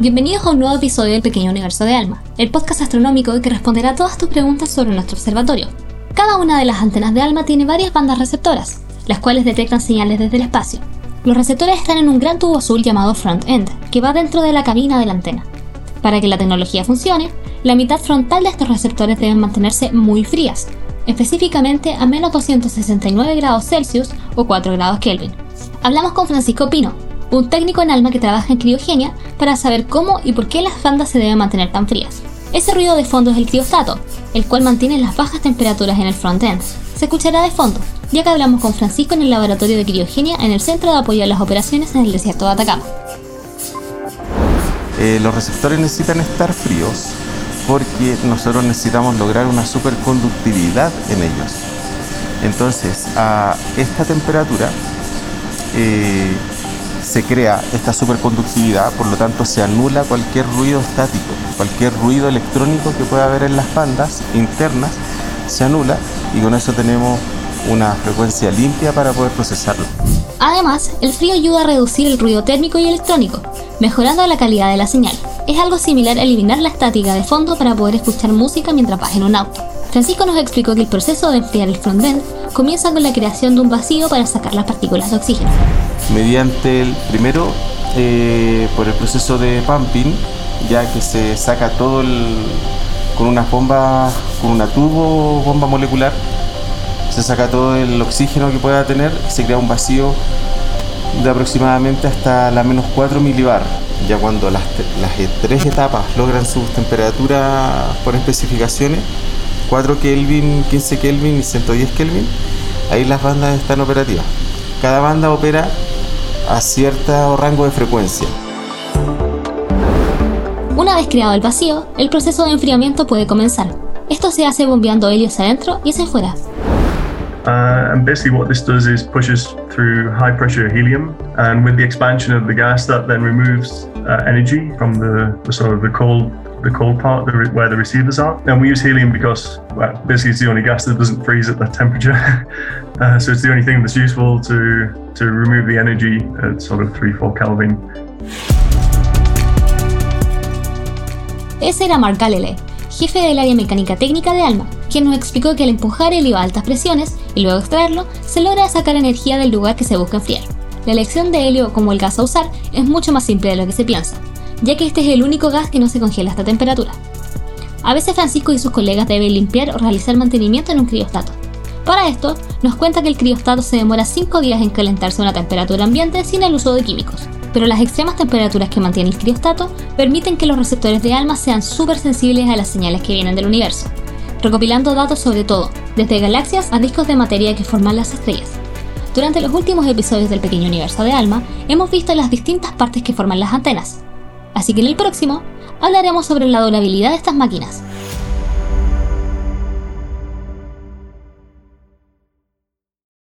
Bienvenidos a un nuevo episodio del Pequeño Universo de Alma, el podcast astronómico que responderá a todas tus preguntas sobre nuestro observatorio. Cada una de las antenas de Alma tiene varias bandas receptoras, las cuales detectan señales desde el espacio. Los receptores están en un gran tubo azul llamado front end, que va dentro de la cabina de la antena. Para que la tecnología funcione, la mitad frontal de estos receptores deben mantenerse muy frías, específicamente a menos 269 grados Celsius o 4 grados Kelvin. Hablamos con Francisco Pino, un técnico en alma que trabaja en criogenia para saber cómo y por qué las bandas se deben mantener tan frías. Ese ruido de fondo es el criostato, el cual mantiene las bajas temperaturas en el front-end. Se escuchará de fondo, ya que hablamos con Francisco en el laboratorio de criogenia en el Centro de Apoyo a las Operaciones en el Desierto de Atacama. Eh, los receptores necesitan estar fríos porque nosotros necesitamos lograr una superconductividad en ellos. Entonces, a esta temperatura, eh, se crea esta superconductividad, por lo tanto se anula cualquier ruido estático, cualquier ruido electrónico que pueda haber en las bandas internas, se anula y con eso tenemos una frecuencia limpia para poder procesarlo. Además, el frío ayuda a reducir el ruido térmico y electrónico, mejorando la calidad de la señal. Es algo similar a eliminar la estática de fondo para poder escuchar música mientras vas en un auto. Francisco nos explicó que el proceso de enfriar el frontend comienza con la creación de un vacío para sacar las partículas de oxígeno mediante el primero eh, por el proceso de pumping, ya que se saca todo el, con una bomba, con una tubo bomba molecular, se saca todo el oxígeno que pueda tener, se crea un vacío de aproximadamente hasta la menos 4 milibar. Ya cuando las, las tres etapas logran sus temperaturas por especificaciones, 4 Kelvin, 15 Kelvin y 110 Kelvin, ahí las bandas están operativas. Cada banda opera a cierto rango de frecuencia. Una vez creado el vacío, el proceso de enfriamiento puede comenzar. Esto se hace bombeando helio hacia adentro y hacia afuera. Uh, and basically, what this does is pushes through high pressure helium, and with the expansion of the gas, that then removes uh, energy from the, the, sort of the cold the cold part the, where the receivers are. And we use helium because well, basically it's the only gas that doesn't freeze at that temperature. uh, so it's the only thing that's useful to to remove the energy at sort of 3-4 Kelvin. Ese era Mark Galilei, jefe del área mecánica técnica de ALMA, quien nos explicó que al empujar el helio a altas presiones y luego extraerlo, se logra sacar energía del lugar que se busca enfriar. La elección de helio como el gas a usar es mucho más simple de lo que se piensa, ya que este es el único gas que no se congela a esta temperatura. A veces Francisco y sus colegas deben limpiar o realizar mantenimiento en un criostato, para esto, nos cuenta que el criostato se demora 5 días en calentarse a una temperatura ambiente sin el uso de químicos, pero las extremas temperaturas que mantiene el criostato permiten que los receptores de alma sean súper sensibles a las señales que vienen del universo, recopilando datos sobre todo, desde galaxias a discos de materia que forman las estrellas. Durante los últimos episodios del pequeño universo de Alma, hemos visto las distintas partes que forman las antenas. Así que en el próximo, hablaremos sobre la durabilidad de estas máquinas,